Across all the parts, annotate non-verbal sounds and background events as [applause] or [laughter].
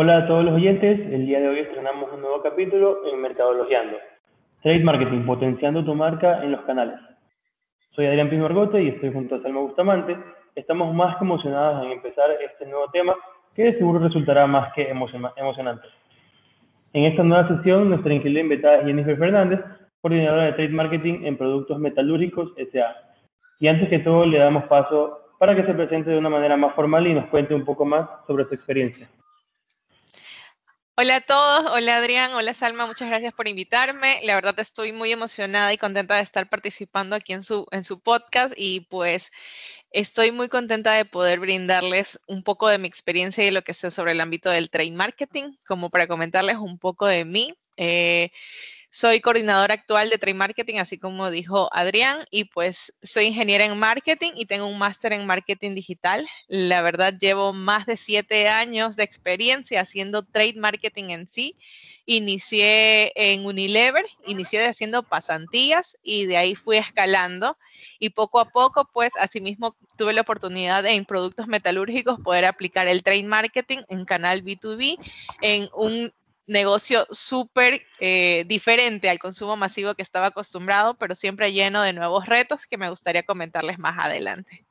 Hola a todos los oyentes, el día de hoy estrenamos un nuevo capítulo en Mercadologiando. Trade Marketing, potenciando tu marca en los canales. Soy Adrián Pimargote y estoy junto a Salma Bustamante. Estamos más que emocionados en empezar este nuevo tema que seguro resultará más que emocionante. En esta nueva sesión, nuestra increíble invitada es Jennifer Fernández, coordinadora de Trade Marketing en Productos Metalúrgicos S.A. Y antes que todo, le damos paso para que se presente de una manera más formal y nos cuente un poco más sobre su experiencia. Hola a todos, hola Adrián, hola Salma, muchas gracias por invitarme. La verdad estoy muy emocionada y contenta de estar participando aquí en su, en su podcast y pues estoy muy contenta de poder brindarles un poco de mi experiencia y lo que sé sobre el ámbito del trade marketing, como para comentarles un poco de mí. Eh, soy coordinadora actual de Trade Marketing, así como dijo Adrián, y pues soy ingeniera en marketing y tengo un máster en marketing digital. La verdad, llevo más de siete años de experiencia haciendo trade marketing en sí. Inicié en Unilever, inicié haciendo pasantías y de ahí fui escalando y poco a poco, pues asimismo tuve la oportunidad en productos metalúrgicos poder aplicar el trade marketing en canal B2B en un negocio súper eh, diferente al consumo masivo que estaba acostumbrado, pero siempre lleno de nuevos retos que me gustaría comentarles más adelante.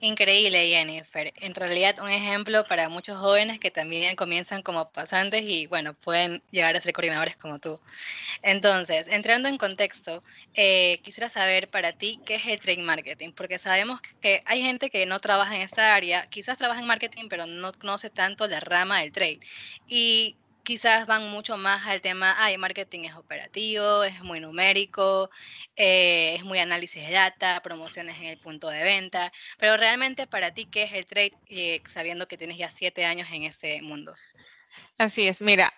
Increíble, Jennifer. En realidad, un ejemplo para muchos jóvenes que también comienzan como pasantes y, bueno, pueden llegar a ser coordinadores como tú. Entonces, entrando en contexto, eh, quisiera saber para ti qué es el trade marketing, porque sabemos que hay gente que no trabaja en esta área, quizás trabaja en marketing, pero no conoce tanto la rama del trade. Y quizás van mucho más al tema, ay, marketing es operativo, es muy numérico, eh, es muy análisis de data, promociones en el punto de venta, pero realmente para ti, ¿qué es el trade eh, sabiendo que tienes ya siete años en este mundo? Así es, mira,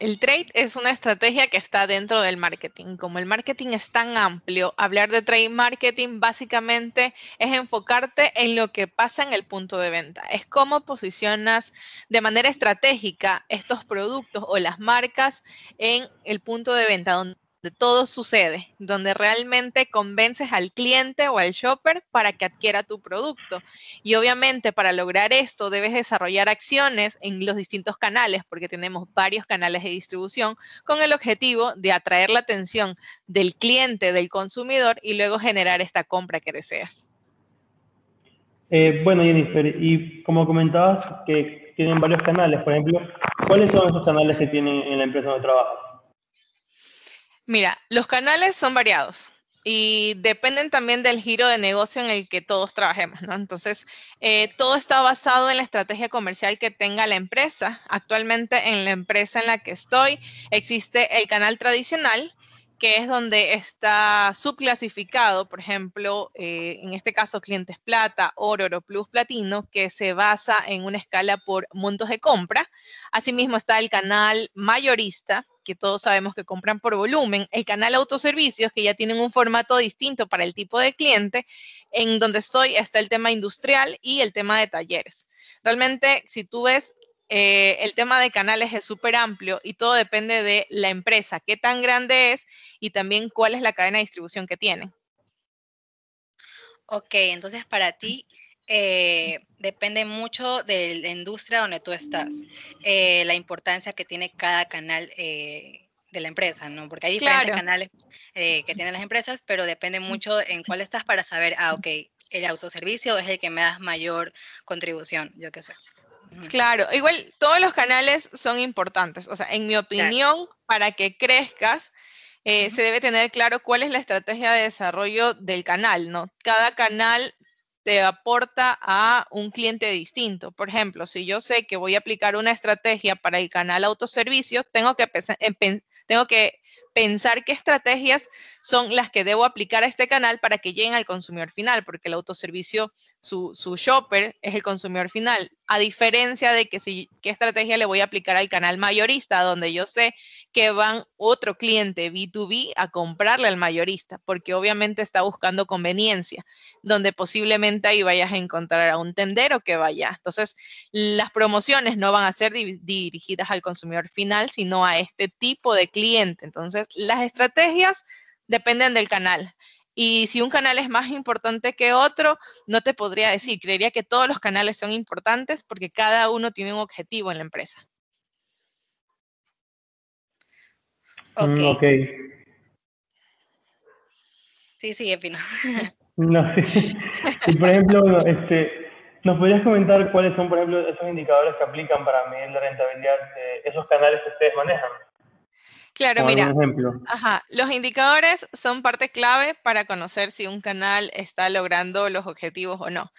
el trade es una estrategia que está dentro del marketing. Como el marketing es tan amplio, hablar de trade marketing básicamente es enfocarte en lo que pasa en el punto de venta. Es cómo posicionas de manera estratégica estos productos o las marcas en el punto de venta, donde todo sucede, donde realmente convences al cliente o al shopper para que adquiera tu producto. Y obviamente para lograr esto debes desarrollar acciones en los distintos canales, porque tenemos varios canales de distribución, con el objetivo de atraer la atención del cliente, del consumidor y luego generar esta compra que deseas. Eh, bueno, Jennifer, y como comentabas que tienen varios canales, por ejemplo, ¿cuáles son esos canales que tienen en la empresa donde trabajas? Mira, los canales son variados y dependen también del giro de negocio en el que todos trabajemos, ¿no? Entonces, eh, todo está basado en la estrategia comercial que tenga la empresa. Actualmente en la empresa en la que estoy existe el canal tradicional, que es donde está subclasificado, por ejemplo, eh, en este caso clientes plata, oro, oro plus, platino, que se basa en una escala por montos de compra. Asimismo está el canal mayorista, que todos sabemos que compran por volumen, el canal autoservicios, que ya tienen un formato distinto para el tipo de cliente, en donde estoy está el tema industrial y el tema de talleres. Realmente, si tú ves, eh, el tema de canales es súper amplio y todo depende de la empresa, qué tan grande es y también cuál es la cadena de distribución que tiene. Ok, entonces para ti, eh, depende mucho de la industria donde tú estás, eh, la importancia que tiene cada canal eh, de la empresa, ¿no? Porque hay diferentes canales que tienen las empresas, pero depende mucho en cuál estás para saber, ah, ok, el autoservicio es el que me da mayor contribución, yo qué sé. Claro, igual todos los canales son importantes. O sea, en mi opinión, para que crezcas, se debe tener claro cuál es la estrategia de desarrollo del canal, ¿no? Cada canal te aporta a un cliente distinto. Por ejemplo, si yo sé que voy a aplicar una estrategia para el canal autoservicio, tengo que, tengo que pensar qué estrategias son las que debo aplicar a este canal para que lleguen al consumidor final, porque el autoservicio, su, su shopper es el consumidor final, a diferencia de que si, qué estrategia le voy a aplicar al canal mayorista, donde yo sé que van otro cliente B2B a comprarle al mayorista, porque obviamente está buscando conveniencia, donde posiblemente ahí vayas a encontrar a un tendero que vaya. Entonces, las promociones no van a ser dirigidas al consumidor final, sino a este tipo de cliente. Entonces, las estrategias dependen del canal. Y si un canal es más importante que otro, no te podría decir. Creería que todos los canales son importantes porque cada uno tiene un objetivo en la empresa. Ok. Mm, okay. Sí, sí, Epino. [laughs] no, sí. Y por ejemplo, este, ¿nos podrías comentar cuáles son, por ejemplo, esos indicadores que aplican para medir la rentabilidad de esos canales que ustedes manejan? Claro, mira, ajá, los indicadores son parte clave para conocer si un canal está logrando los objetivos o no.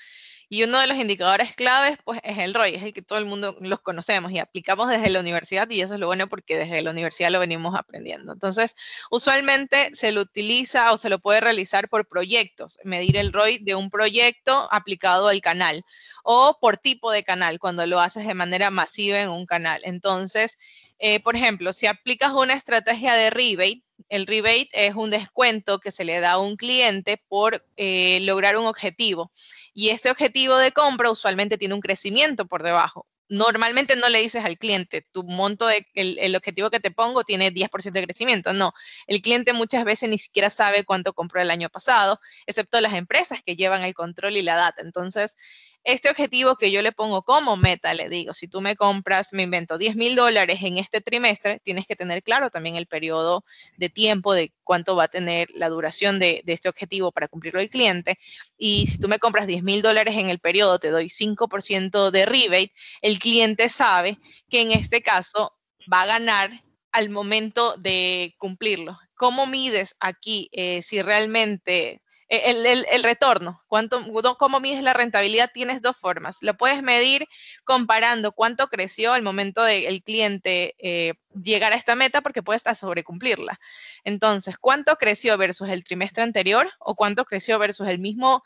Y uno de los indicadores claves, pues, es el ROI, es el que todo el mundo los conocemos y aplicamos desde la universidad y eso es lo bueno porque desde la universidad lo venimos aprendiendo. Entonces, usualmente se lo utiliza o se lo puede realizar por proyectos, medir el ROI de un proyecto aplicado al canal o por tipo de canal, cuando lo haces de manera masiva en un canal. Entonces, eh, por ejemplo, si aplicas una estrategia de rebate, el rebate es un descuento que se le da a un cliente por eh, lograr un objetivo. Y este objetivo de compra usualmente tiene un crecimiento por debajo. Normalmente no le dices al cliente, tu monto, de, el, objetivo que te pongo tiene 10% de crecimiento. No, el cliente muchas veces ni siquiera sabe cuánto compró el año pasado, excepto las empresas que llevan el control y la data. Entonces, este objetivo que yo le pongo como meta, le digo, si tú me compras, me invento 10 mil dólares en este trimestre, tienes que tener claro también el periodo de tiempo de cuánto va a tener la duración de, este objetivo para cumplirlo el cliente. Y si tú me compras 10 mil dólares en el periodo, te doy 5% de rebate, el cliente sabe que en este caso va a ganar al momento de cumplirlo. ¿Cómo mides aquí eh, si realmente el, el, retorno, cuánto, cómo mides la rentabilidad, tienes dos formas. Lo puedes medir comparando cuánto creció al momento del cliente eh, llegar a esta meta, porque puede estar sobrecumplirla. Entonces, ¿cuánto creció versus el trimestre anterior o cuánto creció versus el mismo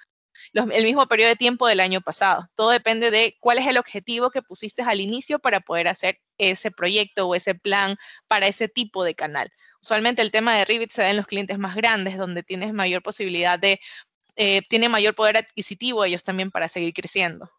el mismo periodo de tiempo del año pasado. Todo depende de cuál es el objetivo que pusiste al inicio para poder hacer ese proyecto o ese plan para ese tipo de canal. Usualmente el tema de Revit se da en los clientes más grandes, donde tienes mayor posibilidad de, eh, tiene mayor poder adquisitivo ellos también para seguir creciendo.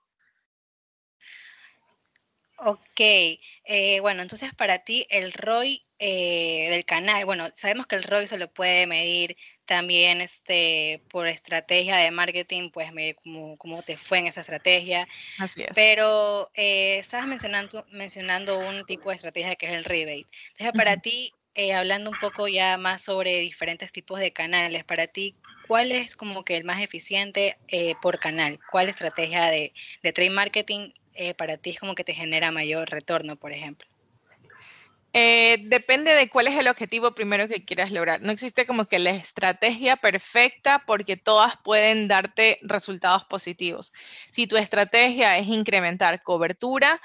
Ok, eh, bueno, entonces para ti el ROI eh, del canal, bueno, sabemos que el ROI se lo puede medir también este, por estrategia de marketing, pues medir cómo, te fue en esa estrategia. Así es. Pero estabas mencionando, mencionando un tipo de estrategia que es el rebate. Entonces, para ti, eh, hablando un poco ya más sobre diferentes tipos de canales, para ti, ¿cuál es como que el más eficiente eh, por canal? ¿Cuál estrategia de, de trade marketing eh, para ti es como que te genera mayor retorno, por ejemplo? depende de cuál es el objetivo primero que quieras lograr. No existe como que la estrategia perfecta porque todas pueden darte resultados positivos. Si tu estrategia es incrementar cobertura,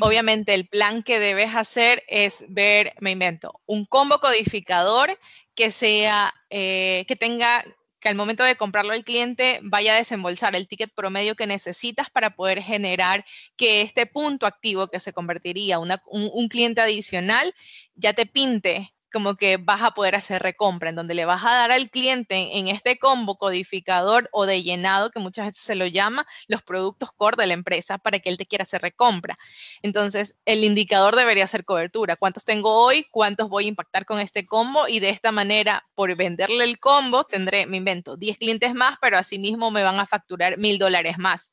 obviamente el plan que debes hacer es ver, me invento, un combo codificador que sea, eh, que tenga, que al momento de comprarlo el cliente vaya a desembolsar el ticket promedio que necesitas para poder generar que este punto activo que se convertiría en un cliente adicional ya te pinte como que vas a poder hacer recompra, en donde le vas a dar al cliente en este combo codificador o de llenado, que muchas veces se lo llama, los productos core de la empresa para que él te quiera hacer recompra. Entonces, el indicador debería ser cobertura. ¿Cuántos tengo hoy? ¿Cuántos voy a impactar con este combo? Y de esta manera, por venderle el combo, tendré, me invento, 10 clientes más, pero asimismo me van a facturar mil dólares más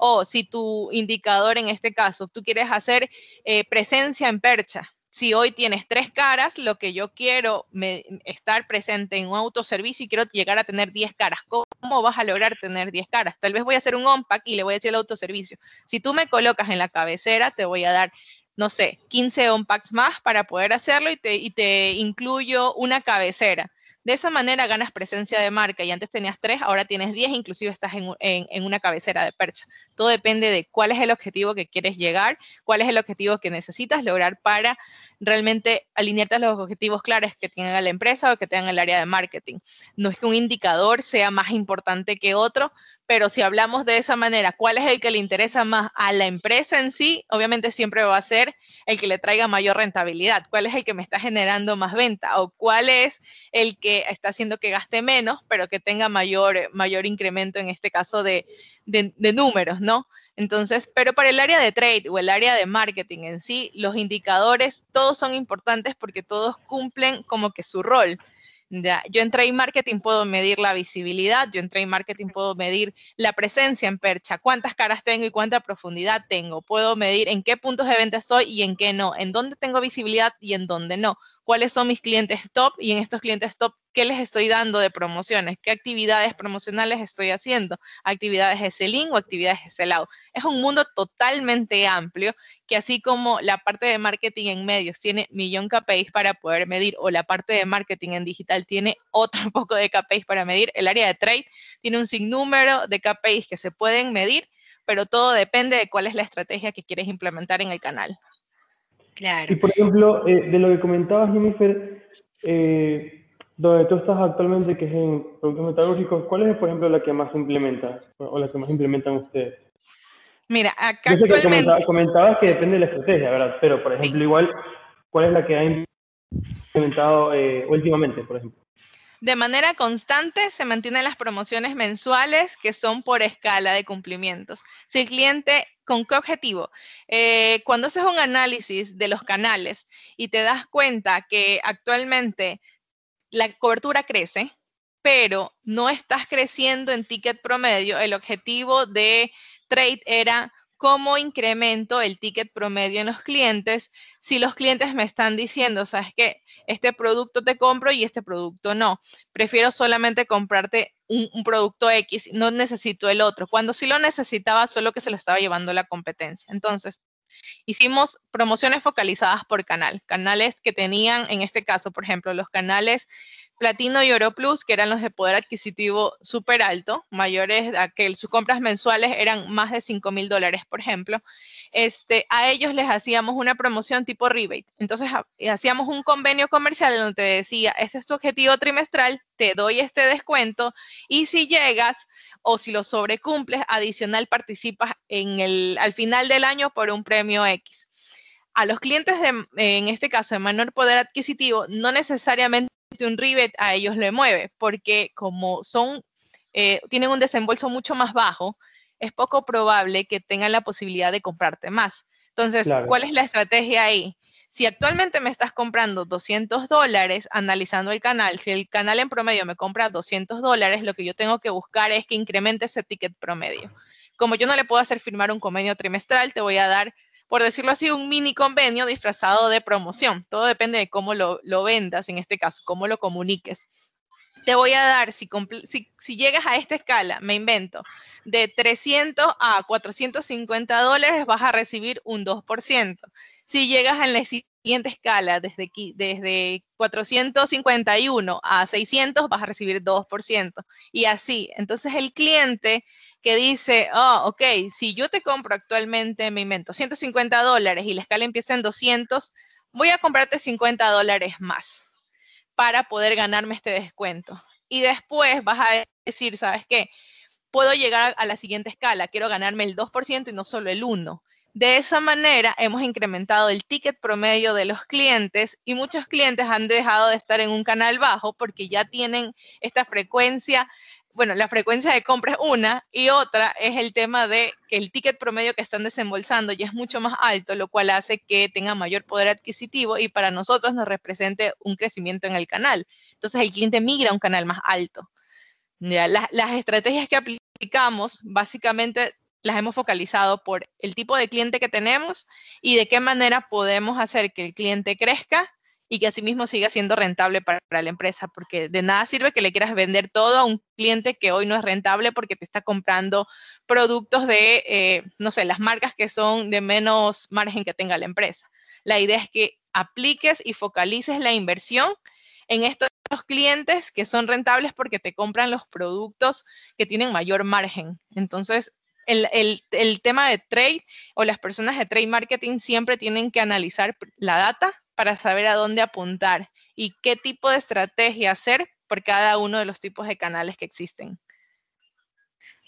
o si tu indicador en este caso, tú quieres hacer eh, presencia en percha, si hoy tienes tres caras, lo que yo quiero me, estar presente en un autoservicio y quiero llegar a tener 10 caras. ¿Cómo vas a lograr tener 10 caras? Tal vez voy a hacer un on-pack y le voy a decir al autoservicio, si tú me colocas en la cabecera, te voy a dar, no sé, 15 on-packs más para poder hacerlo y te, incluyo una cabecera. De esa manera ganas presencia de marca y antes tenías tres, ahora tienes diez, inclusive estás en, una cabecera de percha. Todo depende de cuál es el objetivo que quieres llegar, cuál es el objetivo que necesitas lograr para realmente alinearte a los objetivos claros que tenga la empresa o que tenga el área de marketing. No es que un indicador sea más importante que otro, pero si hablamos de esa manera, ¿cuál es el que le interesa más a la empresa en sí? Obviamente siempre va a ser el que le traiga mayor rentabilidad. ¿Cuál es el que me está generando más venta? ¿O cuál es el que está haciendo que gaste menos, pero que tenga mayor, mayor incremento en este caso de, números. Entonces, pero para el área de trade o el área de marketing en sí, los indicadores todos son importantes porque todos cumplen como que su rol. Ya, yo en trade marketing puedo medir la visibilidad, yo en trade marketing puedo medir la presencia en percha, cuántas caras tengo y cuánta profundidad tengo. Puedo medir en qué puntos de venta estoy y en qué no, en dónde tengo visibilidad y en dónde no cuáles son mis clientes top y en estos clientes top, qué les estoy dando de promociones, qué actividades promocionales estoy haciendo, actividades de selling o actividades de sellout. Es un mundo totalmente amplio que así como la parte de marketing en medios tiene millón KPIs para poder medir o la parte de marketing en digital tiene otro [laughs] poco de KPIs para medir, el área de trade tiene un sinnúmero de KPIs que se pueden medir, pero todo depende de cuál es la estrategia que quieres implementar en el canal. Y por ejemplo, eh, de lo que comentabas, Jennifer, eh, donde tú estás actualmente, que es en productos metalúrgicos, ¿cuál es, por ejemplo, la que más implementa o la que más implementan ustedes? Mira, acá actualmente... comentabas, que depende de la estrategia, ¿verdad? Pero, por ejemplo, igual, ¿cuál es la que ha implementado eh, últimamente, por ejemplo? De manera constante se mantienen las promociones mensuales que son por escala de cumplimientos. Si el cliente, ¿con qué objetivo? Eh, cuando haces un análisis de los canales y te das cuenta que actualmente la cobertura crece, pero no estás creciendo en ticket promedio, el objetivo de trade era cómo incremento el ticket promedio en los clientes si los clientes me están diciendo, sabes que este producto te compro y este producto no. Prefiero solamente comprarte un, producto X, no necesito el otro. Cuando sí lo necesitaba, solo que se lo estaba llevando la competencia. Entonces, Hicimos promociones focalizadas por canal, canales que tenían, en este caso, por ejemplo, los canales Platino y Oro Plus, que eran los de poder adquisitivo súper alto, mayores a que sus compras mensuales eran más de 5 mil dólares, por ejemplo, este, a ellos les hacíamos una promoción tipo rebate. Entonces, hacíamos un convenio comercial donde decía, este es tu objetivo trimestral, te doy este descuento y si llegas o si lo sobrecumples, adicional participas en el, al final del año por un premio X. A los clientes, de, en este caso, de menor poder adquisitivo, no necesariamente un rebate a ellos le mueve, porque como son, eh, tienen un desembolso mucho más bajo, es poco probable que tengan la posibilidad de comprarte más. Entonces, ¿cuál es la estrategia ahí? Si actualmente me estás comprando 200 dólares analizando el canal, si el canal en promedio me compra 200 dólares, lo que yo tengo que buscar es que incremente ese ticket promedio. Como yo no le puedo hacer firmar un convenio trimestral, te voy a dar por decirlo así, un mini convenio disfrazado de promoción. Todo depende de cómo lo, vendas, en este caso, cómo lo comuniques. Te voy a dar, si, llegas a esta escala, me invento, de 300 a 450 dólares vas a recibir un 2%. Si llegas en la siguiente escala, desde, desde 451 a 600, vas a recibir 2%. Y así. Entonces el cliente que dice, oh, ok, si yo te compro actualmente, me invento, 150 dólares y la escala empieza en 200, voy a comprarte 50 dólares más para poder ganarme este descuento. Y después vas a decir, ¿sabes qué? Puedo llegar a la siguiente escala, quiero ganarme el 2% y no solo el 1%. De esa manera hemos incrementado el ticket promedio de los clientes y muchos clientes han dejado de estar en un canal bajo porque ya tienen esta frecuencia bueno, la frecuencia de compra es una y otra es el tema de que el ticket promedio que están desembolsando ya es mucho más alto, lo cual hace que tenga mayor poder adquisitivo y para nosotros nos represente un crecimiento en el canal. Entonces el cliente migra a un canal más alto. las estrategias que aplicamos básicamente las hemos focalizado por el tipo de cliente que tenemos y de qué manera podemos hacer que el cliente crezca y que asimismo siga siendo rentable para, la empresa, porque de nada sirve que le quieras vender todo a un cliente que hoy no es rentable porque te está comprando productos de, eh, no sé, las marcas que son de menos margen que tenga la empresa. La idea es que apliques y focalices la inversión en estos clientes que son rentables porque te compran los productos que tienen mayor margen. Entonces, el, tema de trade o las personas de trade marketing siempre tienen que analizar la data para saber a dónde apuntar y qué tipo de estrategia hacer por cada uno de los tipos de canales que existen.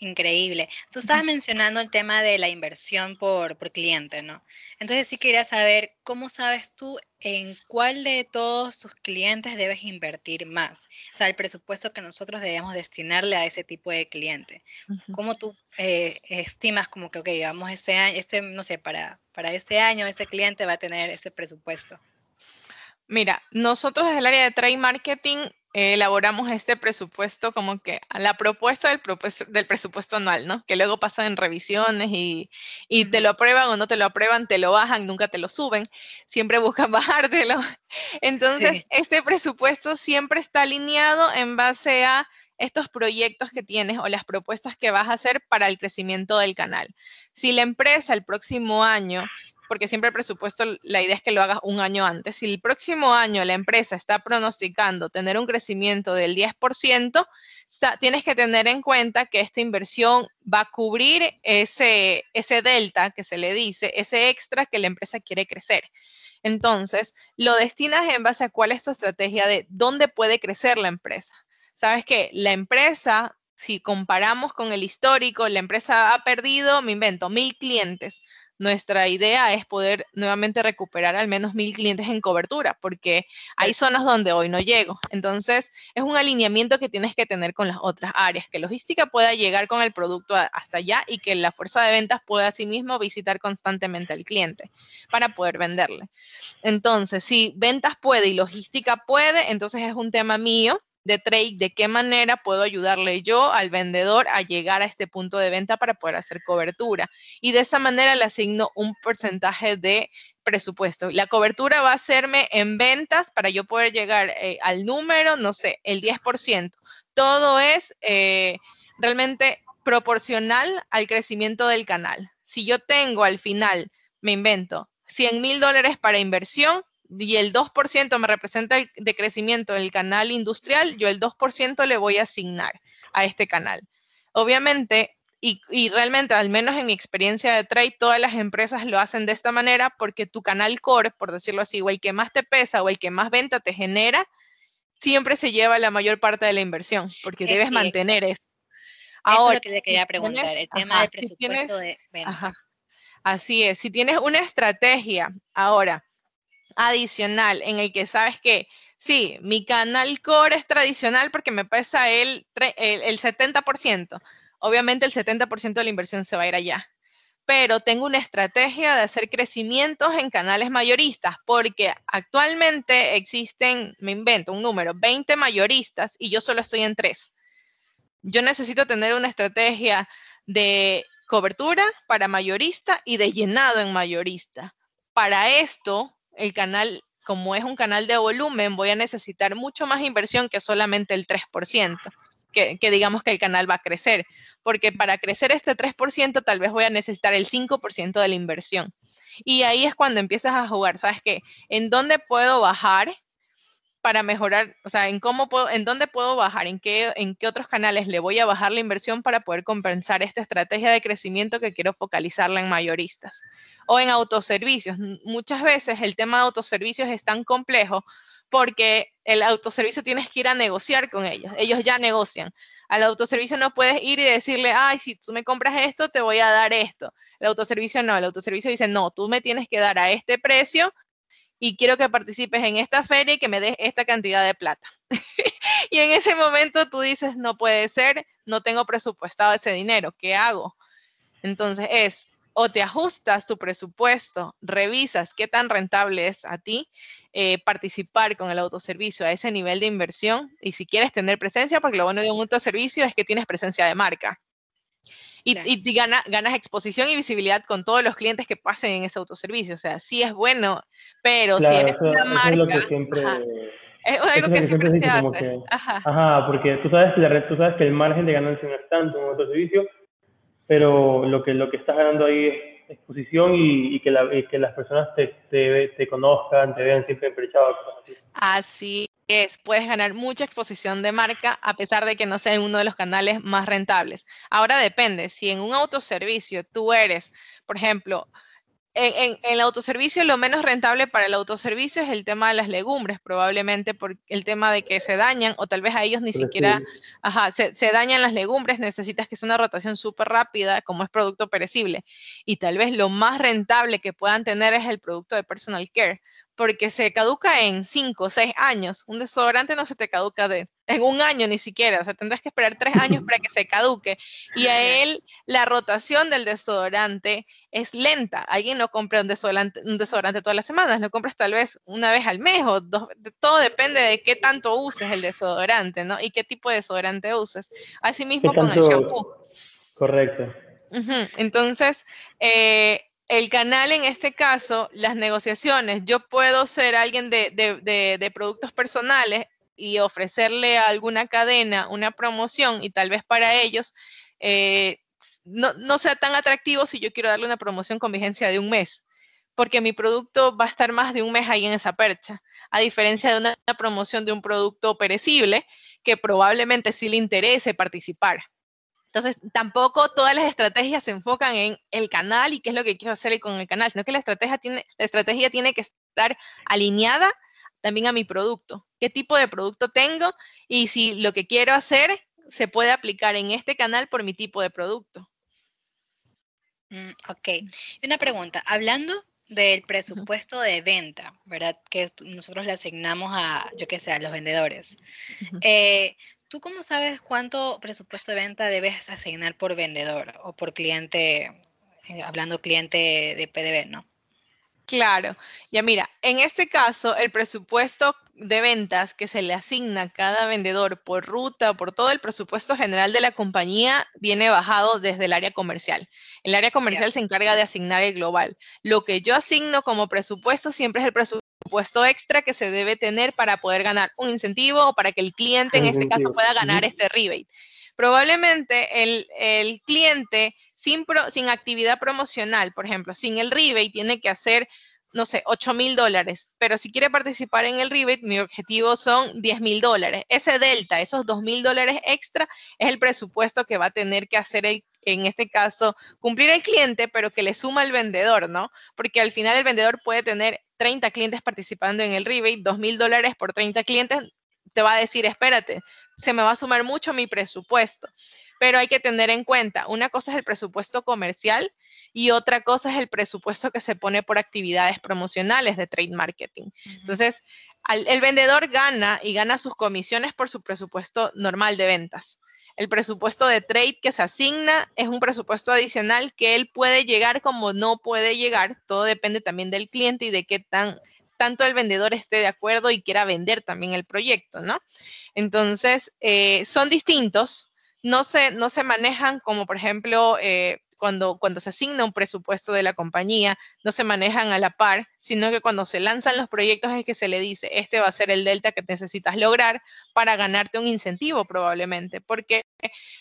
Increíble. Tú estabas mencionando el tema de la inversión por, por, cliente, ¿no? Entonces sí quería saber cómo sabes tú en cuál de todos tus clientes debes invertir más. O sea, el presupuesto que nosotros debemos destinarle a ese tipo de cliente. ¿Cómo tú eh, estimas como que, ok, vamos este año, este, no sé, para, para este año ese cliente va a tener ese presupuesto? Mira, nosotros desde el área de trade marketing elaboramos este presupuesto como que a la propuesta del, del presupuesto anual, ¿no? Que luego pasan en revisiones y, y, te lo aprueban o no te lo aprueban, te lo bajan, nunca te lo suben, siempre buscan [laughs] bajártelo. Entonces, este presupuesto siempre está alineado en base a estos proyectos que tienes o las propuestas que vas a hacer para el crecimiento del canal. Si la empresa el próximo año porque siempre el presupuesto, la idea es que lo hagas un año antes. Si el próximo año la empresa está pronosticando tener un crecimiento del 10%, tienes que tener en cuenta que esta inversión va a cubrir ese, ese delta que se le dice, ese extra que la empresa quiere crecer. Entonces, lo destinas en base a cuál es tu estrategia de dónde puede crecer la empresa. Sabes que la empresa, si comparamos con el histórico, la empresa ha perdido, me invento, mil clientes nuestra idea es poder nuevamente recuperar al menos mil clientes en cobertura, porque hay zonas donde hoy no llego. Entonces, es un alineamiento que tienes que tener con las otras áreas, que logística pueda llegar con el producto hasta allá y que la fuerza de ventas pueda asimismo visitar constantemente al cliente para poder venderle. Entonces, si ventas puede y logística puede, entonces es un tema mío de trade, de qué manera puedo ayudarle yo al vendedor a llegar a este punto de venta para poder hacer cobertura. Y de esa manera le asigno un porcentaje de presupuesto. La cobertura va a hacerme en ventas para yo poder llegar eh, al número, no sé, el 10%. Todo es eh, realmente proporcional al crecimiento del canal. Si yo tengo al final, me invento, 100 mil dólares para inversión, y el 2% me representa el de crecimiento del canal industrial, yo el 2% le voy a asignar a este canal. Obviamente, y, y, realmente, al menos en mi experiencia de trade, todas las empresas lo hacen de esta manera porque tu canal core, por decirlo así, o el que más te pesa o el que más venta te genera, siempre se lleva la mayor parte de la inversión, porque debes mantener eso. Ahora, eso es lo que le quería preguntar, el tema del presupuesto de venta. así es, si tienes una estrategia, ahora, adicional en el que sabes que sí, mi canal core es tradicional porque me pesa el, el, 70%. Obviamente el 70% de la inversión se va a ir allá. Pero tengo una estrategia de hacer crecimientos en canales mayoristas porque actualmente existen, me invento un número, 20 mayoristas y yo solo estoy en 3. Yo necesito tener una estrategia de cobertura para mayorista y de llenado en mayorista. Para esto, el canal, como es un canal de volumen, voy a necesitar mucho más inversión que solamente el 3%, que, que digamos que el canal va a crecer, porque para crecer este 3% tal vez voy a necesitar el 5% de la inversión. Y ahí es cuando empiezas a jugar, ¿sabes qué? ¿En dónde puedo bajar para mejorar, o sea, en cómo en dónde puedo bajar, en qué, en qué otros canales le voy a bajar la inversión para poder compensar esta estrategia de crecimiento que quiero focalizarla en mayoristas o en autoservicios. Muchas veces el tema de autoservicios es tan complejo porque el autoservicio tienes que ir a negociar con ellos. Ellos ya negocian. Al autoservicio no puedes ir y decirle, ay, si tú me compras esto, te voy a dar esto. El autoservicio no, el autoservicio dice, no, tú me tienes que dar a este precio y quiero que participes en esta feria y que me des esta cantidad de plata. [laughs] y en ese momento tú dices, no puede ser, no tengo presupuestado ese dinero, ¿qué hago? Entonces es, o te ajustas tu presupuesto, revisas qué tan rentable es a ti eh, participar con el autoservicio a ese nivel de inversión y si quieres tener presencia, porque lo bueno de un autoservicio es que tienes presencia de marca. Y, ganas exposición y visibilidad con todos los clientes que pasen en ese autoservicio. O sea, sí es bueno, pero si eres una marca... Es lo que siempre... es algo que, siempre, se hace. ajá. porque tú sabes, que la, tú sabes que el margen de ganancia no es tanto en un autoservicio, pero lo que, lo que estás ganando ahí es exposición y, que, que, las personas te, te, te, conozcan, te vean siempre emprechado. Así es, puedes ganar mucha exposición de marca a pesar de que no sea uno de los canales más rentables. Ahora depende, si en un autoservicio tú eres, por ejemplo, en, el autoservicio lo menos rentable para el autoservicio es el tema de las legumbres, probablemente por el tema de que se dañan o tal vez a ellos ni siquiera, ajá, se, se, dañan las legumbres, necesitas que sea una rotación súper rápida como es producto perecible. Y tal vez lo más rentable que puedan tener es el producto de personal care, porque se caduca en 5 o 6 años. Un desodorante no se te caduca de, en un año ni siquiera, o sea, tendrás que esperar tres años [laughs] para que se caduque. Y a él la rotación del desodorante es lenta. Alguien no compra un desodorante, un desodorante todas las semanas, lo compras tal vez una vez al mes o dos, todo depende de qué tanto uses el desodorante, ¿no? Y qué tipo de desodorante uses. Asimismo con el shampoo. Correcto. Entonces, eh, el canal en este caso, las negociaciones, yo puedo ser alguien de, productos personales y ofrecerle a alguna cadena una promoción y tal vez para ellos eh, no, sea tan atractivo si yo quiero darle una promoción con vigencia de un mes, porque mi producto va a estar más de un mes ahí en esa percha, a diferencia de una promoción de un producto perecible que probablemente sí le interese participar. Entonces, tampoco todas las estrategias se enfocan en el canal y qué es lo que quiero hacer con el canal, sino que la estrategia tiene, la estrategia tiene que estar alineada también a mi producto. ¿Qué tipo de producto tengo? Y si lo que quiero hacer se puede aplicar en este canal por mi tipo de producto. Mm, ok. Una pregunta. Hablando del presupuesto de venta, ¿verdad? Que nosotros le asignamos a, yo qué sé, a los vendedores. ¿Tú cómo sabes cuánto presupuesto de venta debes asignar por vendedor o por cliente, eh, hablando cliente de PDB, no? Claro, ya mira, en este caso el presupuesto de ventas que se le asigna a cada vendedor por ruta, por todo el presupuesto general de la compañía, viene bajado desde el área comercial. El área comercial se encarga de asignar el global. Lo que yo asigno como presupuesto siempre es el presupuesto extra que se debe tener para poder ganar un incentivo o para que el cliente en este caso pueda ganar este rebate. Probablemente el, cliente sin, sin actividad promocional, por ejemplo, sin el rebate, tiene que hacer no sé, 8 mil dólares, pero si quiere participar en el rebate, mi objetivo son 10 mil dólares. Ese delta, esos 2 mil dólares extra, es el presupuesto que va a tener que hacer el, en este caso, cumplir el cliente, pero que le suma el vendedor, ¿no? Porque al final el vendedor puede tener 30 clientes participando en el rebate, 2 mil dólares por 30 clientes, te va a decir, espérate, se me va a sumar mucho mi presupuesto. Pero hay que tener en cuenta, una cosa es el presupuesto comercial y otra cosa es el presupuesto que se pone por actividades promocionales de trade marketing. Entonces, el vendedor gana y gana sus comisiones por su presupuesto normal de ventas. El presupuesto de trade que se asigna es un presupuesto adicional que él puede llegar como no puede llegar. Todo depende también del cliente y de qué tan tanto el vendedor esté de acuerdo y quiera vender también el proyecto, ¿no? Entonces, eh, son distintos, no se, no se manejan como, por ejemplo, eh, cuando, se asigna un presupuesto de la compañía, no se manejan a la par, sino que cuando se lanzan los proyectos es que se le dice, este va a ser el delta que necesitas lograr para ganarte un incentivo probablemente, porque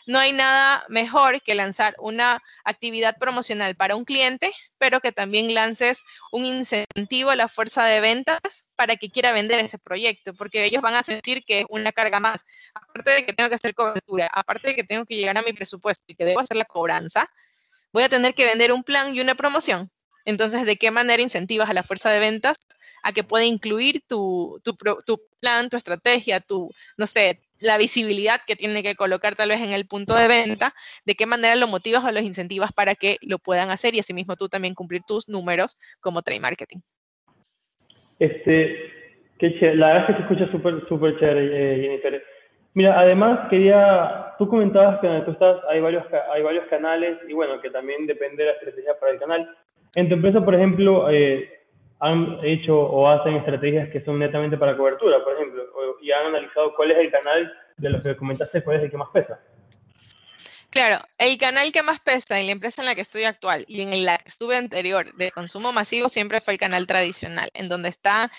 no hay nada mejor que lanzar una actividad promocional para un cliente, pero que también lances un incentivo a la fuerza de ventas para que quiera vender ese proyecto, porque ellos van a sentir que es una carga más. Aparte de que tengo que hacer cobertura, aparte de que tengo que llegar a mi presupuesto y que debo hacer la cobranza, voy a tener que vender un plan y una promoción. Entonces, ¿de qué manera incentivas a la fuerza de ventas a que pueda incluir tu, tu, plan, tu estrategia, tu, no sé, la visibilidad que tiene que colocar tal vez en el punto de venta? ¿De qué manera lo motivas o los incentivas para que lo puedan hacer y asimismo tú también cumplir tus números como trade marketing? Este, qué la verdad es que se escucha súper, súper chévere, eh, Jennifer. Mira, además quería, tú comentabas que donde tú estás hay varios, hay varios canales y bueno, que también depende de la estrategia para el canal. En tu empresa, por ejemplo, eh, han hecho o hacen estrategias que son netamente para cobertura, por ejemplo, y han analizado cuál es el canal de los que comentaste, cuál es el que más pesa. Claro, el canal que más pesa en la empresa en la que estoy actual y en la que estuve anterior de consumo masivo siempre fue el canal tradicional, en donde está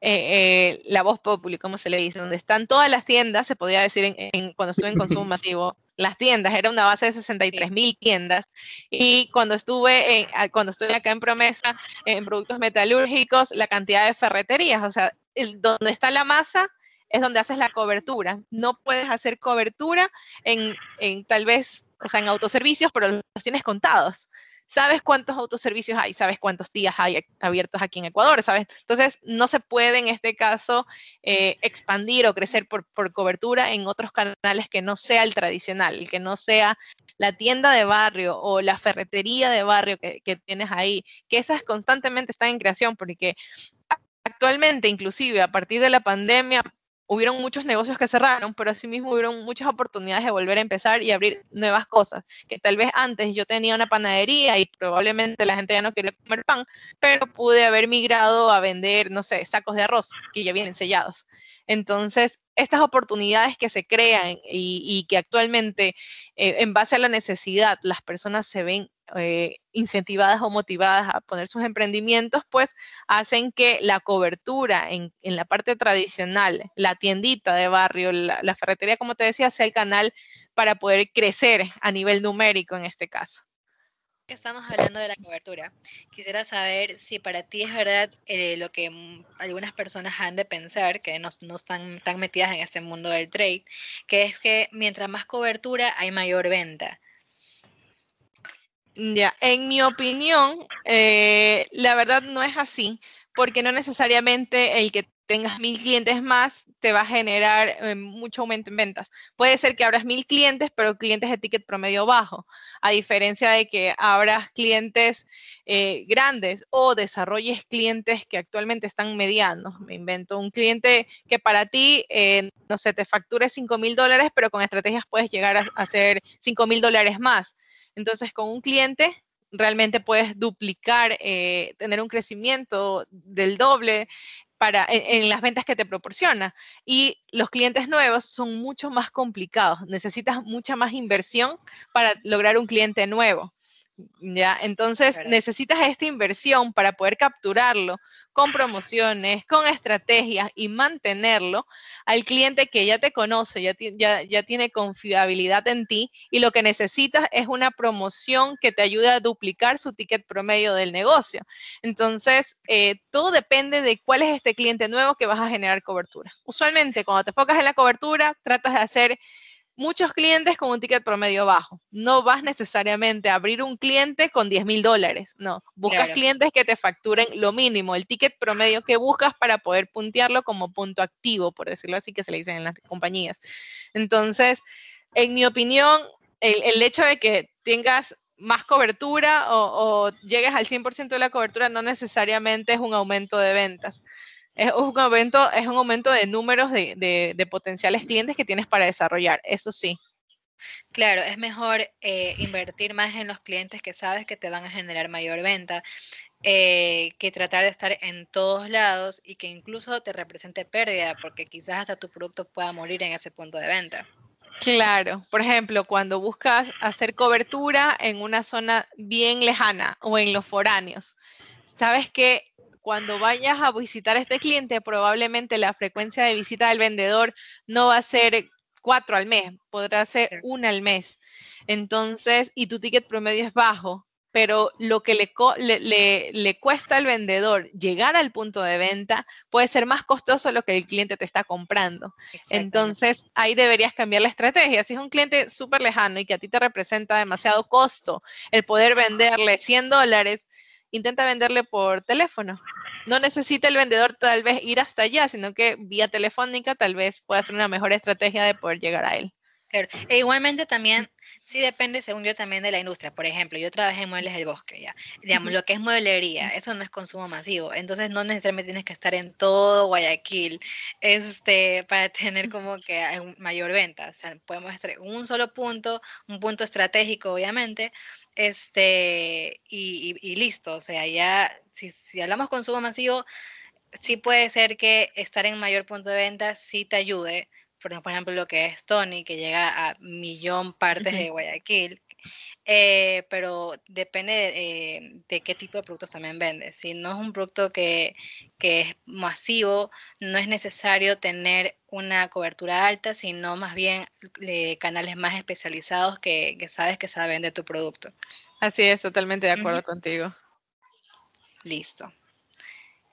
eh, eh, la voz popular, como se le dice, donde están todas las tiendas, se podía decir en, cuando estuve en consumo [laughs] masivo, las tiendas, era una base de 63 mil tiendas. Y cuando estuve, cuando estoy acá en Promesa, en productos metalúrgicos, la cantidad de ferreterías, o sea, donde está la masa es donde haces la cobertura. No puedes hacer cobertura en, tal vez, o sea, en autoservicios, pero los tienes contados. Sabes cuántos autoservicios hay, sabes cuántos días hay abiertos aquí en Ecuador, ¿sabes? Entonces, no se puede en este caso eh, expandir o crecer por, cobertura en otros canales que no sea el tradicional, el que no sea la tienda de barrio o la ferretería de barrio que, que, tienes ahí, que esas constantemente están en creación porque actualmente, inclusive a partir de la pandemia, hubieron muchos negocios que cerraron, pero asimismo hubieron muchas oportunidades de volver a empezar y abrir nuevas cosas, que tal vez antes yo tenía una panadería y probablemente la gente ya no quería comer pan, pero pude haber migrado a vender, no sé, sacos de arroz que ya vienen sellados. Entonces, estas oportunidades que se crean y, que actualmente, eh, en base a la necesidad, las personas se ven eh, incentivadas o motivadas a poner sus emprendimientos, pues hacen que la cobertura en, la parte tradicional, la tiendita de barrio, la, ferretería, como te decía, sea el canal para poder crecer a nivel numérico en este caso estamos hablando de la cobertura, quisiera saber si para ti es verdad eh, lo que algunas personas han de pensar, que no, no, están tan metidas en este mundo del trade, que es que mientras más cobertura hay mayor venta. Ya, en mi opinión, eh, la verdad no es así, porque no necesariamente el que tengas mil clientes más te va a generar eh, mucho aumento en ventas. Puede ser que abras mil clientes, pero clientes de ticket promedio bajo, a diferencia de que abras clientes eh, grandes o desarrolles clientes que actualmente están medianos. Me invento un cliente que para ti, no sé, te facture 5 mil dólares, pero con estrategias puedes llegar a hacer 5 mil dólares más. Entonces, con un cliente realmente puedes duplicar, eh, tener un crecimiento del doble para, en, las ventas que te proporciona. Y los clientes nuevos son mucho más complicados. Necesitas mucha más inversión para lograr un cliente nuevo. ¿ya? Entonces necesitas esta inversión para poder capturarlo con promociones, con estrategias y mantenerlo al cliente que ya te conoce, ya, tiene confiabilidad en ti y lo que necesitas es una promoción que te ayude a duplicar su ticket promedio del negocio. Entonces, eh, todo depende de cuál es este cliente nuevo que vas a generar cobertura. Usualmente, cuando te enfocas en la cobertura, tratas de hacer muchos clientes con un ticket promedio bajo. No vas necesariamente a abrir un cliente con 10 mil dólares, no. Buscas clientes que te facturen lo mínimo, el ticket promedio que buscas para poder puntearlo como punto activo, por decirlo así, que se le dicen en las compañías. Entonces, en mi opinión, el, hecho de que tengas más cobertura o, o llegues al 100% de la cobertura no necesariamente es un aumento de ventas es un aumento, es un aumento de números de, potenciales clientes que tienes para desarrollar, eso sí. Claro, es mejor eh, invertir más en los clientes que sabes que te van a generar mayor venta eh, que tratar de estar en todos lados y que incluso te represente pérdida, porque quizás hasta tu producto pueda morir en ese punto de venta. Claro, por ejemplo, cuando buscas hacer cobertura en una zona bien lejana o en los foráneos, sabes que cuando vayas a visitar a este cliente, probablemente la frecuencia de visita del vendedor no va a ser cuatro al mes, podrá ser una al mes. Entonces, y tu ticket promedio es bajo, pero lo que le, le, cuesta al vendedor llegar al punto de venta puede ser más costoso lo que el cliente te está comprando. Entonces, ahí deberías cambiar la estrategia. Si es un cliente súper lejano y que a ti te representa demasiado costo el poder venderle 100 dólares, intenta venderle por teléfono. No necesita el vendedor tal vez ir hasta allá, sino que vía telefónica tal vez pueda ser una mejor estrategia de poder llegar a él. Claro. E igualmente también sí depende, según yo, también de la industria. Por ejemplo, yo trabajé en muebles del bosque, ya. Digamos, lo que es mueblería, eso no es consumo masivo. Entonces, no necesariamente tienes que estar en todo Guayaquil este, para [laughs] tener como que mayor venta. O sea, podemos estar en un solo punto, un punto estratégico, obviamente, este, y, listo. O sea, ya, si, si hablamos consumo masivo, sí puede ser que estar en mayor punto de venta sí te ayude por ejemplo, lo que es Tony, que llega a millón partes de Guayaquil, eh, pero depende de, de, qué tipo de productos también vendes. Si no es un producto que, que, es masivo, no es necesario tener una cobertura alta, sino más bien eh, canales más especializados que, que, sabes que saben de tu producto. Así es, totalmente de acuerdo contigo. Listo.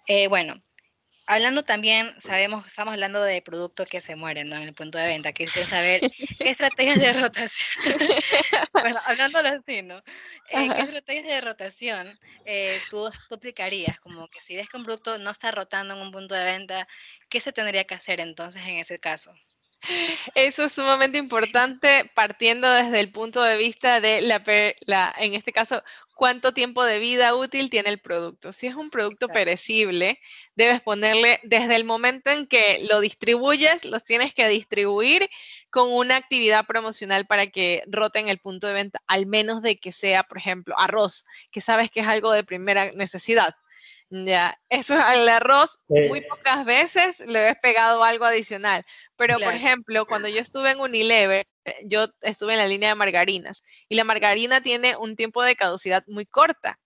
Eh, bueno, hablando también, sabemos, estamos hablando de productos que se mueren, ¿no? En el punto de venta. Quisiera saber [laughs] qué estrategias de rotación. [laughs] bueno, hablándolo así, ¿no? Eh, ¿Qué estrategias de rotación eh, tú, tú, aplicarías? Como que si ves que un producto no está rotando en un punto de venta, ¿qué se tendría que hacer entonces en ese caso? Eso es sumamente importante partiendo desde el punto de vista de la, la, en este caso, cuánto tiempo de vida útil tiene el producto. Si es un producto perecible, debes ponerle desde el momento en que lo distribuyes, los tienes que distribuir con una actividad promocional para que roten el punto de venta, al menos de que sea, por ejemplo, arroz, que sabes que es algo de primera necesidad. Ya, eso es el arroz, muy pocas veces le he pegado algo adicional. Pero, por ejemplo, cuando yo estuve en Unilever, yo estuve en la línea de margarinas y la margarina tiene un tiempo de caducidad muy corta.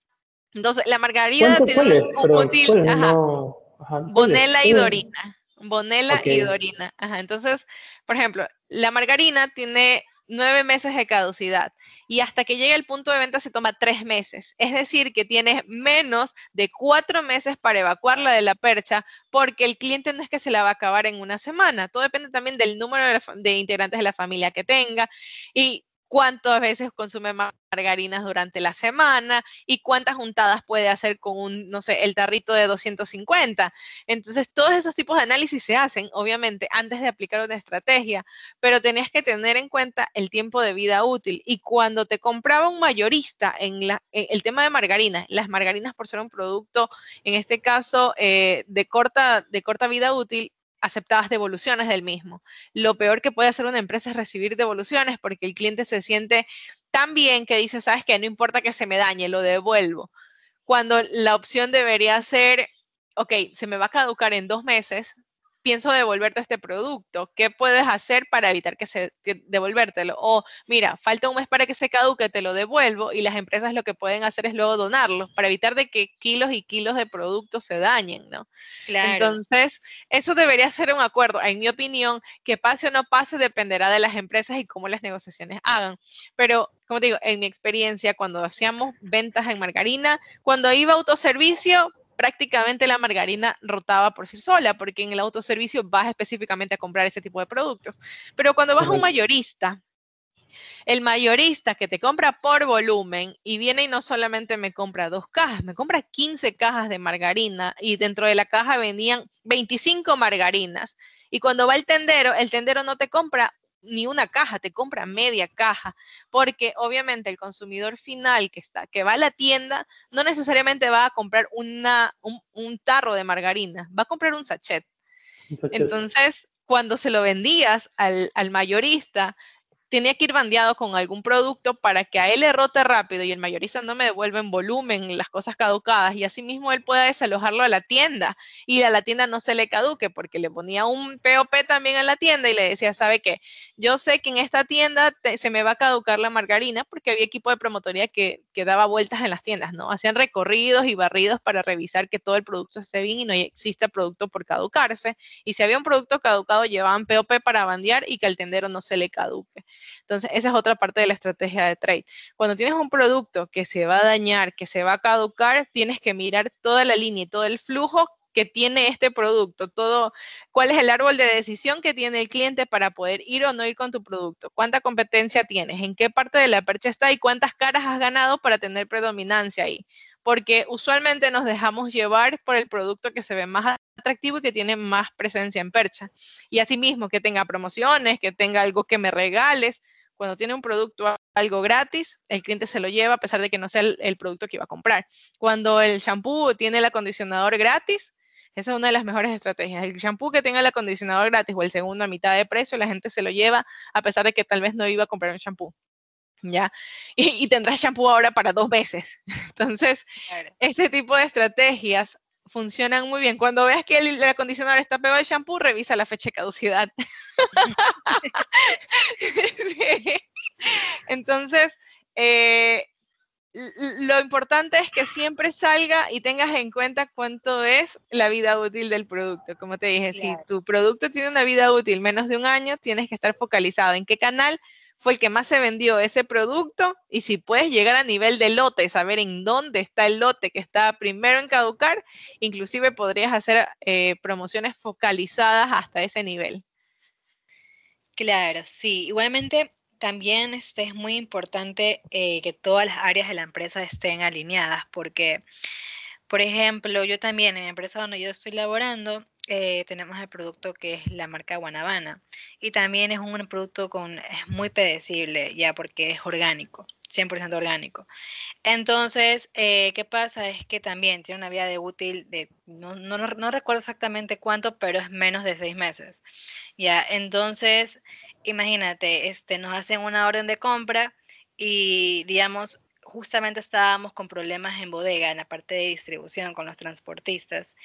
Entonces, la margarina tiene un útil, bonela y dorina. Bonela y dorina. Ajá. Entonces, por ejemplo, la margarina tiene nueve meses de caducidad y hasta que llegue el punto de venta se toma tres meses. Es decir, que tienes menos de cuatro meses para evacuarla de la percha porque el cliente no es que se la va a acabar en una semana. Todo depende también del número de, de integrantes de la familia que tenga y cuántas veces consume margarinas durante la semana y cuántas juntadas puede hacer con un, no sé, el tarrito de 250. Entonces, todos esos tipos de análisis se hacen, obviamente, antes de aplicar una estrategia, pero tenías que tener en cuenta el tiempo de vida útil. Y cuando te compraba un mayorista en, la, el tema de margarinas, las margarinas por ser un producto, en este caso, eh, de, corta, de corta vida útil, aceptadas devoluciones del mismo. Lo peor que puede hacer una empresa es recibir devoluciones porque el cliente se siente tan bien que dice, sabes que no importa que se me dañe, lo devuelvo. Cuando la opción debería ser, ok, se me va a caducar en dos meses, pienso devolverte este producto. ¿Qué puedes hacer para evitar que se devolvértelo? O mira, falta un mes para que se caduque, te lo devuelvo y las empresas lo que pueden hacer es luego donarlo para evitar de que kilos y kilos de productos se dañen, ¿no? Claro. Entonces, eso debería ser un acuerdo. En mi opinión, que pase o no pase dependerá de las empresas y cómo las negociaciones hagan. Pero como te digo, en mi experiencia, cuando hacíamos ventas en margarina, cuando iba a autoservicio, prácticamente la margarina rotaba por sí sola, porque en el autoservicio vas específicamente a comprar ese tipo de productos. Pero cuando vas a un mayorista, el mayorista que te compra por volumen y viene y no solamente me compra dos cajas, me compra 15 cajas de margarina y dentro de la caja venían 25 margarinas. Y cuando va el tendero, el tendero no te compra ni una caja, te compra media caja, porque obviamente el consumidor final que está, que va a la tienda, no necesariamente va a comprar una, un, tarro de margarina, va a comprar un sachet. Entonces, cuando se lo vendías al, al mayorista, tenía que ir bandeado con algún producto para que a él le rote rápido y el mayorista no me devuelva en volumen las cosas caducadas y asimismo él pueda desalojarlo a la tienda y a la tienda no se le caduque porque le ponía un POP también a la tienda y le decía, ¿sabe qué? Yo sé que en esta tienda se me va a caducar la margarina porque había equipo de promotoría que, que, daba vueltas en las tiendas, ¿no? Hacían recorridos y barridos para revisar que todo el producto esté bien y no exista producto por caducarse. Y si había un producto caducado, llevaban POP para bandear y que al tendero no se le caduque. Entonces, esa es otra parte de la estrategia de trade. Cuando tienes un producto que se va a dañar, que se va a caducar, tienes que mirar toda la línea y todo el flujo que tiene este producto, todo, cuál es el árbol de decisión que tiene el cliente para poder ir o no ir con tu producto, cuánta competencia tienes, en qué parte de la percha está y cuántas caras has ganado para tener predominancia ahí. Porque usualmente nos dejamos llevar por el producto que se ve más atractivo y que tiene más presencia en percha. Y asimismo, que tenga promociones, que tenga algo que me regales. Cuando tiene un producto algo gratis, el cliente se lo lleva a pesar de que no sea el, producto que iba a comprar. Cuando el shampoo tiene el acondicionador gratis, esa es una de las mejores estrategias. El shampoo que tenga el acondicionador gratis o el segundo a mitad de precio, la gente se lo lleva a pesar de que tal vez no iba a comprar un shampoo. ¿Ya? Y, tendrás shampoo ahora para dos meses. [laughs] Entonces, este tipo de estrategias funcionan muy bien. Cuando veas que el, acondicionador está pegado al shampoo, revisa la fecha de caducidad. [laughs] Entonces, eh, lo importante es que siempre salga y tengas en cuenta cuánto es la vida útil del producto. Como te dije, si tu producto tiene una vida útil menos de un año, tienes que estar focalizado en qué canal fue el que más se vendió ese producto y si puedes llegar a nivel de lote, saber en dónde está el lote que está primero en caducar, inclusive podrías hacer eh, promociones focalizadas hasta ese nivel. Claro, sí. Igualmente, también este, es muy importante eh, que todas las áreas de la empresa estén alineadas porque Por ejemplo, yo también en mi empresa donde yo estoy laborando, eh, tenemos el producto que es la marca Guanabana y también es un producto con, es muy predecible ya porque es orgánico, 100% orgánico. Entonces, eh, ¿qué pasa? Es que también tiene una vida de útil de, no, no, no recuerdo exactamente cuánto, pero es menos de seis meses. Ya, entonces, imagínate, este, nos hacen una orden de compra y, digamos, justamente estábamos con problemas en bodega, en la parte de distribución con los transportistas.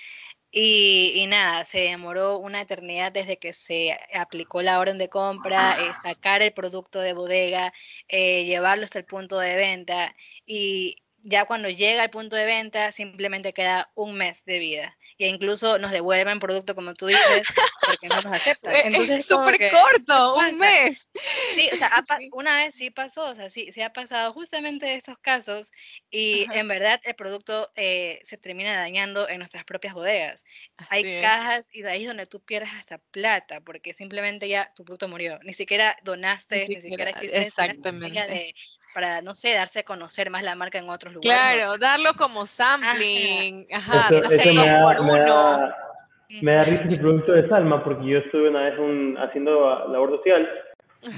Y, nada, se demoró una eternidad desde que se aplicó la orden de compra, eh, sacar el producto de bodega, eh, llevarlo hasta el punto de venta y ya cuando llega al punto de venta simplemente queda un mes de vida e incluso nos devuelven producto como tú dices [laughs] porque no nos aceptan. Entonces, es súper corto, un mes. Sí, o sea, una vez sí pasó, o sea, sí, sí ha pasado justamente estos casos y en verdad el producto eh, se termina dañando en nuestras propias bodegas. Hay cajas y de ahí es donde tú pierdes hasta plata porque simplemente ya tu producto murió. Ni siquiera donaste, ni siquiera, existe exactamente para, no sé, darse a conocer más la marca en otros lugares. Claro, darlo como sampling, ajá, no sé, me, da, por uno. Me da, risa ese producto de Salma, porque yo estuve una vez un, haciendo labor social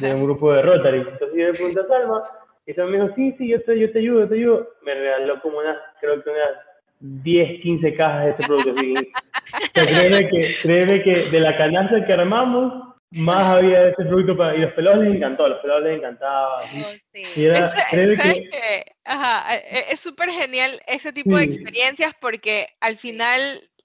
de un grupo de Rotary. Entonces yo le pregunté a Salma, y Salma me dijo, sí, sí, yo te, yo te ayudo, te ayudo. Me regaló como unas, creo que unas 10, 15 cajas de este producto. [laughs] créeme, que, créeme que de la canasta que armamos, más había de ese producto para, y los pelados les encantó, los pelados les encantaba. Oh, sí. Ajá, e, e, es súper genial ese tipo de experiencias porque al final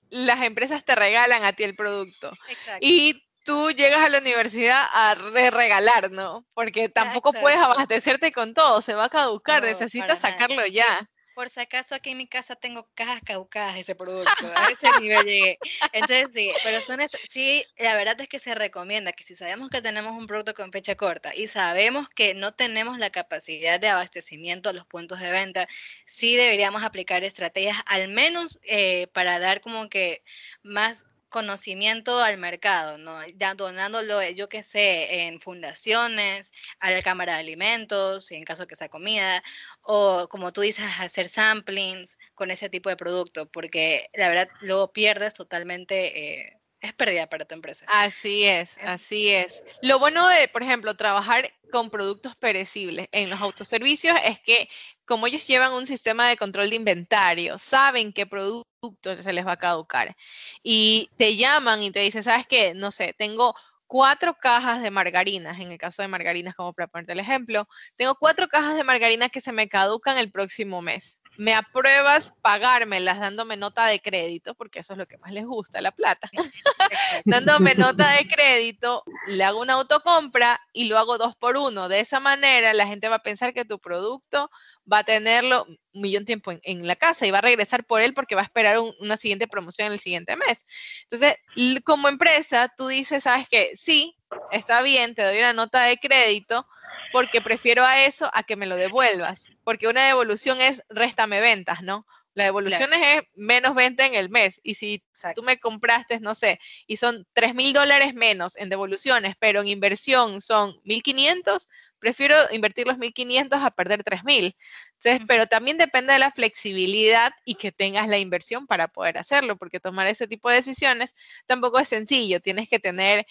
las empresas te regalan a ti el producto. Y tú llegas a la universidad a regalar, ¿no? Porque tampoco puedes abastecerte con todo, se va a caducar, necesitas sacarlo ya. Por si acaso aquí en mi casa tengo cajas caducadas de ese producto, a ese nivel llegué. Entonces sí, pero son sí, la verdad es que se recomienda que si sabemos que tenemos un producto con fecha corta y sabemos que no tenemos la capacidad de abastecimiento a los puntos de venta, sí deberíamos aplicar estrategias al menos eh, para dar como que más conocimiento al mercado, ¿no? Donándolo, eh, yo qué sé, en fundaciones, a la Cámara de Alimentos, en caso que sea comida, o como tú dices, hacer samplings con ese tipo de producto, porque la verdad luego pierdes totalmente eh, es pérdida para tu empresa. Así es, así es. Lo bueno de, por ejemplo, trabajar con productos perecibles en los autoservicios es que como ellos llevan un sistema de control de inventario, saben qué productos se les va a caducar y te llaman y te dicen, ¿sabes qué? No sé, tengo cuatro cajas de margarinas, en el caso de margarinas, como para ponerte el ejemplo, tengo cuatro cajas de margarinas que se me caducan el próximo mes me apruebas pagármelas dándome nota de crédito, porque eso es lo que más les gusta, la plata. [laughs] dándome nota de crédito, le hago una autocompra y lo hago dos por uno. De esa manera la gente va a pensar que tu producto va a tenerlo un millón de tiempo en, la casa y va a regresar por él porque va a esperar una siguiente promoción en el siguiente mes. Entonces, como empresa, tú dices, sabes que sí, está bien, te doy una nota de crédito porque prefiero a eso a que me lo devuelvas porque una devolución es réstame ventas, ¿no? La devolución es menos venta en el mes. Y si tú me compraste, no sé, y son 3 mil dólares menos en devoluciones, pero en inversión son 1.500, prefiero invertir los 1.500 a perder 3.000. Entonces, pero también depende de la flexibilidad y que tengas la inversión para poder hacerlo, porque tomar ese tipo de decisiones tampoco es sencillo. Tienes que tener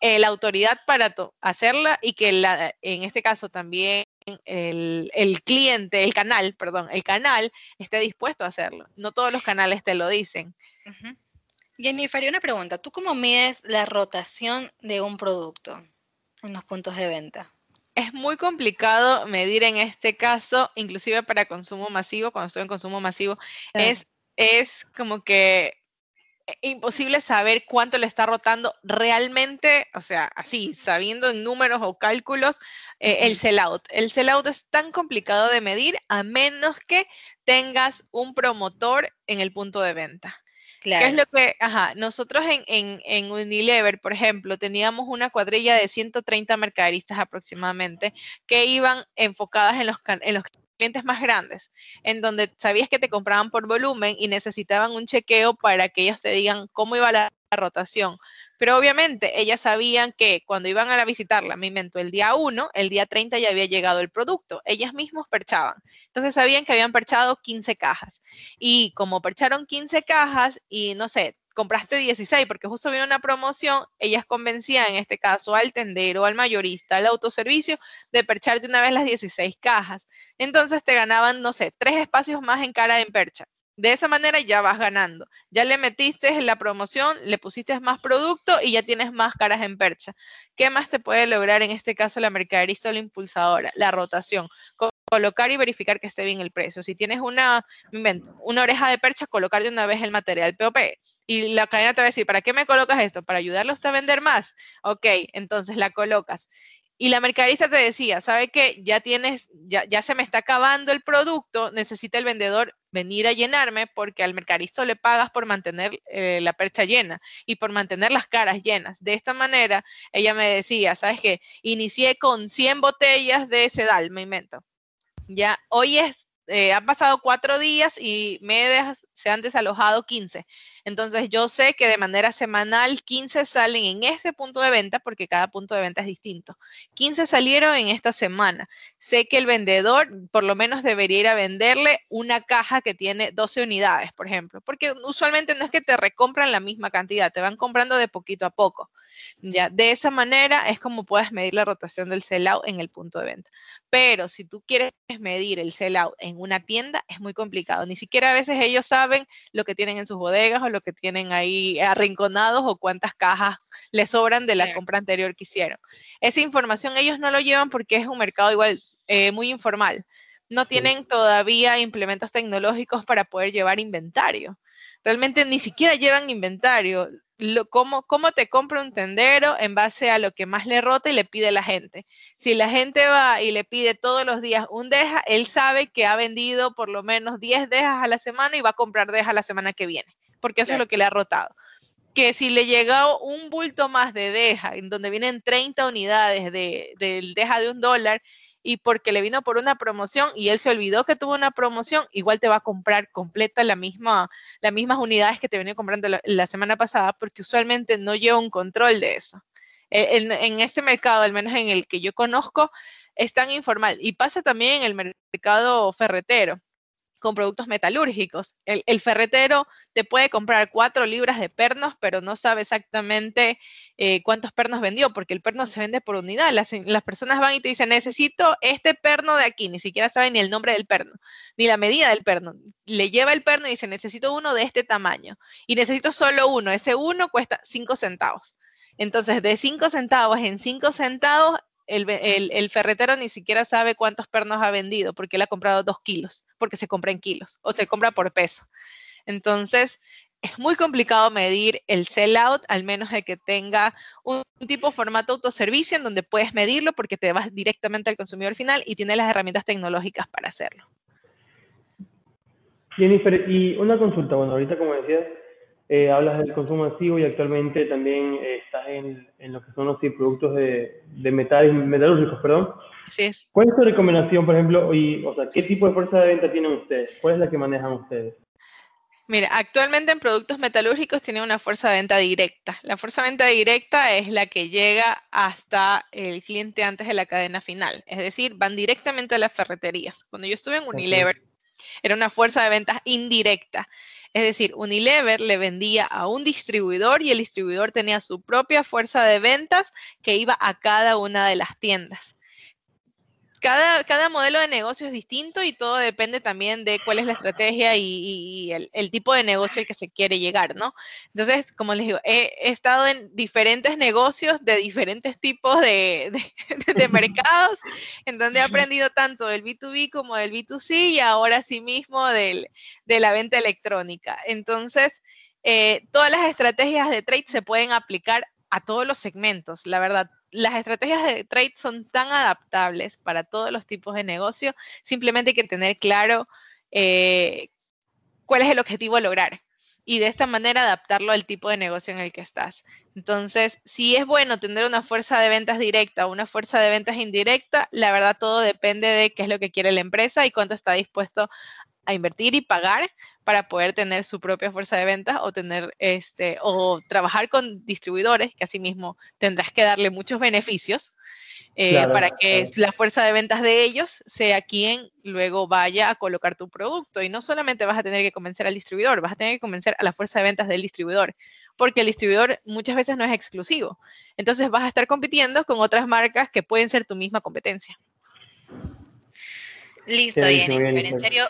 eh, la autoridad para hacerla y que la, en este caso también el, cliente, el canal, perdón, el canal esté dispuesto a hacerlo. No todos los canales te lo dicen. Jennifer, una pregunta. ¿Tú cómo mides la rotación de un producto en los puntos de venta? Es muy complicado medir en este caso, inclusive para consumo masivo, cuando estoy en consumo masivo, es, es como que imposible saber cuánto le está rotando realmente, o sea, así, sabiendo en números o cálculos, eh, el sellout. El sellout es tan complicado de medir a menos que tengas un promotor en el punto de venta. Claro. ¿Qué es lo que, ajá, nosotros en, en, Unilever, por ejemplo, teníamos una cuadrilla de 130 mercaderistas aproximadamente que iban enfocadas en los, en los clientes más grandes, en donde sabías que te compraban por volumen y necesitaban un chequeo para que ellos te digan cómo iba la rotación. Pero obviamente ellas sabían que cuando iban a visitarla, me invento, el día 1, el día 30 ya había llegado el producto. Ellas mismas perchaban. Entonces sabían que habían perchado 15 cajas. Y como percharon 15 cajas y no sé, compraste 16 porque justo vino una promoción, ellas convencían en este caso al tendero, al mayorista, al autoservicio de percharte una vez las 16 cajas. Entonces te ganaban, no sé, tres espacios más en cara de percha. De esa manera ya vas ganando. Ya le metiste la promoción, le pusiste más producto y ya tienes más caras en percha. ¿Qué más te puede lograr en este caso la mercaderista o la impulsadora? La rotación. Colocar y verificar que esté bien el precio. Si tienes una, una oreja de percha, colocar de una vez el material POP. Y la cadena te va a decir, ¿para qué me colocas esto? ¿Para ayudarlos a vender más? Ok, entonces la colocas. Y la mercaderista te decía, ¿sabe qué? Ya tienes, ya, ya se me está acabando el producto, necesita el vendedor venir a llenarme porque al mercadista le pagas por mantener eh, la percha llena y por mantener las caras llenas. De esta manera, ella me decía, ¿sabes qué? Inicié con 100 botellas de sedal, me invento. Ya, hoy es eh, han pasado cuatro días y medias se han desalojado 15. Entonces yo sé que de manera semanal 15 salen en ese punto de venta porque cada punto de venta es distinto. 15 salieron en esta semana. Sé que el vendedor por lo menos debería ir a venderle una caja que tiene 12 unidades, por ejemplo, porque usualmente no es que te recompran la misma cantidad, te van comprando de poquito a poco. Ya, de esa manera es como puedes medir la rotación del sellout en el punto de venta. Pero si tú quieres medir el sellout en una tienda, es muy complicado. Ni siquiera a veces ellos saben lo que tienen en sus bodegas o lo que tienen ahí arrinconados o cuántas cajas les sobran de la compra anterior que hicieron. Esa información ellos no lo llevan porque es un mercado igual eh, muy informal. No tienen todavía implementos tecnológicos para poder llevar inventario realmente ni siquiera llevan inventario cómo, te compra un tendero en base a lo que más le rota y le pide la gente. Si la gente va y le pide todos los días un deja, él sabe que ha vendido por lo menos 10 dejas a la semana y va a comprar dejas la semana que viene, porque eso es lo que le ha rotado. Que si le llega un bulto más de deja, en donde vienen 30 unidades de, del deja de un dólar, y porque le vino por una promoción y él se olvidó que tuvo una promoción, igual te va a comprar completa la misma, las mismas unidades que te venía comprando la, semana pasada, porque usualmente no lleva un control de eso. E, en, en este mercado, al menos en el que yo conozco, es tan informal. Y pasa también en el mercado ferretero con productos metalúrgicos. El, ferretero te puede comprar cuatro libras de pernos, pero no sabe exactamente eh, cuántos pernos vendió, porque el perno se vende por unidad. Las, las, personas van y te dicen, necesito este perno de aquí, ni siquiera saben ni el nombre del perno, ni la medida del perno. Le lleva el perno y dice, necesito uno de este tamaño, y necesito solo uno. Ese uno cuesta cinco centavos. Entonces, de cinco centavos en cinco centavos el, ferretero ni siquiera sabe cuántos pernos ha vendido porque él ha comprado dos kilos, porque se compra en kilos o se compra por peso. Entonces, es muy complicado medir el sellout, al menos de que tenga un, tipo de formato autoservicio en donde puedes medirlo porque te vas directamente al consumidor final y tiene las herramientas tecnológicas para hacerlo. Jennifer, y una consulta, bueno, ahorita como decías, eh, hablas del consumo masivo y actualmente también eh, estás en, en, lo que son los productos de, de metales, metalúrgicos, perdón. Sí. ¿Cuál es tu recomendación, por ejemplo, y, o sea, qué tipo de fuerza de venta tienen ustedes? ¿Cuál es la que manejan ustedes? Mira, actualmente en productos metalúrgicos tienen una fuerza de venta directa. La fuerza de venta directa es la que llega hasta el cliente antes de la cadena final. Es decir, van directamente a las ferreterías. Cuando yo estuve en Unilever, era una fuerza de venta indirecta. Es decir, Unilever le vendía a un distribuidor y el distribuidor tenía su propia fuerza de ventas que iba a cada una de las tiendas cada, modelo de negocio es distinto y todo depende también de cuál es la estrategia y, el, tipo de negocio al que se quiere llegar, ¿no? Entonces, como les digo, he, estado en diferentes negocios de diferentes tipos de, [laughs] mercados, en donde he aprendido tanto del B2B como del B2C y ahora sí mismo del, de la venta electrónica. Entonces, eh, todas las estrategias de trade se pueden aplicar a todos los segmentos, la verdad las estrategias de trade son tan adaptables para todos los tipos de negocio, simplemente hay que tener claro eh, cuál es el objetivo a lograr. y de esta manera adaptarlo al tipo de negocio en el que estás. Entonces, si es bueno tener una fuerza de ventas directa o una fuerza de ventas indirecta, la verdad todo depende de qué es lo que quiere la empresa y cuánto está dispuesto a invertir y pagar para poder tener su propia fuerza de ventas o tener este o trabajar con distribuidores que asimismo tendrás que darle muchos beneficios eh, para que la fuerza de ventas de ellos sea quien luego vaya a colocar tu producto. Y no solamente vas a tener que convencer al distribuidor, vas a tener que convencer a la fuerza de ventas del distribuidor, porque el distribuidor muchas veces no es exclusivo. Entonces vas a estar compitiendo con otras marcas que pueden ser tu misma competencia. Listo, Jennifer. En serio,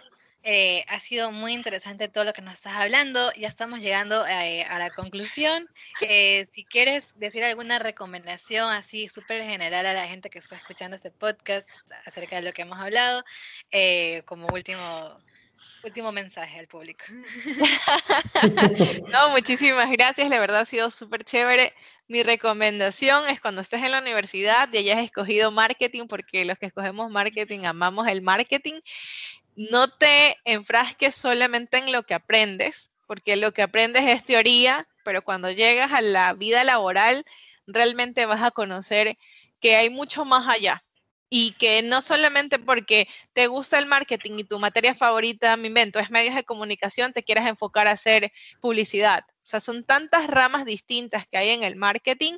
eh, ha sido muy interesante todo lo que nos estás hablando. Ya estamos llegando eh, a la conclusión. Eh, si quieres decir alguna recomendación así súper general a la gente que está escuchando este podcast acerca de lo que hemos hablado, como último, último mensaje al público. [laughs] no, muchísimas gracias. La verdad ha sido súper chévere. Mi recomendación es cuando estés en la universidad y hayas escogido marketing, porque los que escogemos marketing amamos el marketing no te enfrasques solamente en lo que aprendes, porque lo que aprendes es teoría, pero cuando llegas a la vida laboral, realmente vas a conocer que hay mucho más allá. Y que no solamente porque te gusta el marketing y tu materia favorita, me invento, es medios de comunicación, te quieras enfocar a hacer publicidad. O sea, son tantas ramas distintas que hay en el marketing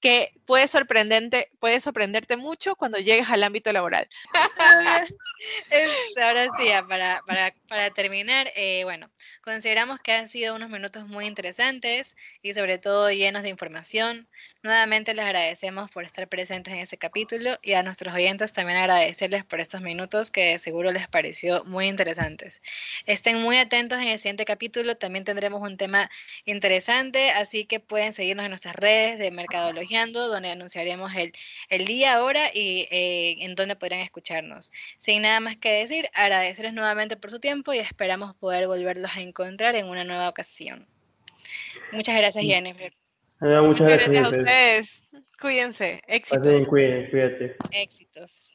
que puede, sorprendente, puede sorprenderte mucho cuando llegues al ámbito laboral. [laughs] ahora sí, para, para, para terminar, eh, bueno, consideramos que han sido unos minutos muy interesantes y sobre todo llenos de información. Nuevamente les agradecemos por estar presentes en este capítulo y a nuestros oyentes también agradecerles por estos minutos que seguro les pareció muy interesantes. Estén muy atentos en el siguiente capítulo, también tendremos un tema interesante, así que pueden seguirnos en nuestras redes de Donde anunciaremos el, el día, hora y eh, en donde podrán escucharnos. Sin nada más que decir, agradecerles nuevamente por su tiempo y esperamos poder volverlos a encontrar en una nueva ocasión. Muchas gracias, Jennifer muchas, gracias, a ustedes. Cuídense. Éxitos. cuídense, cuídate. Éxitos.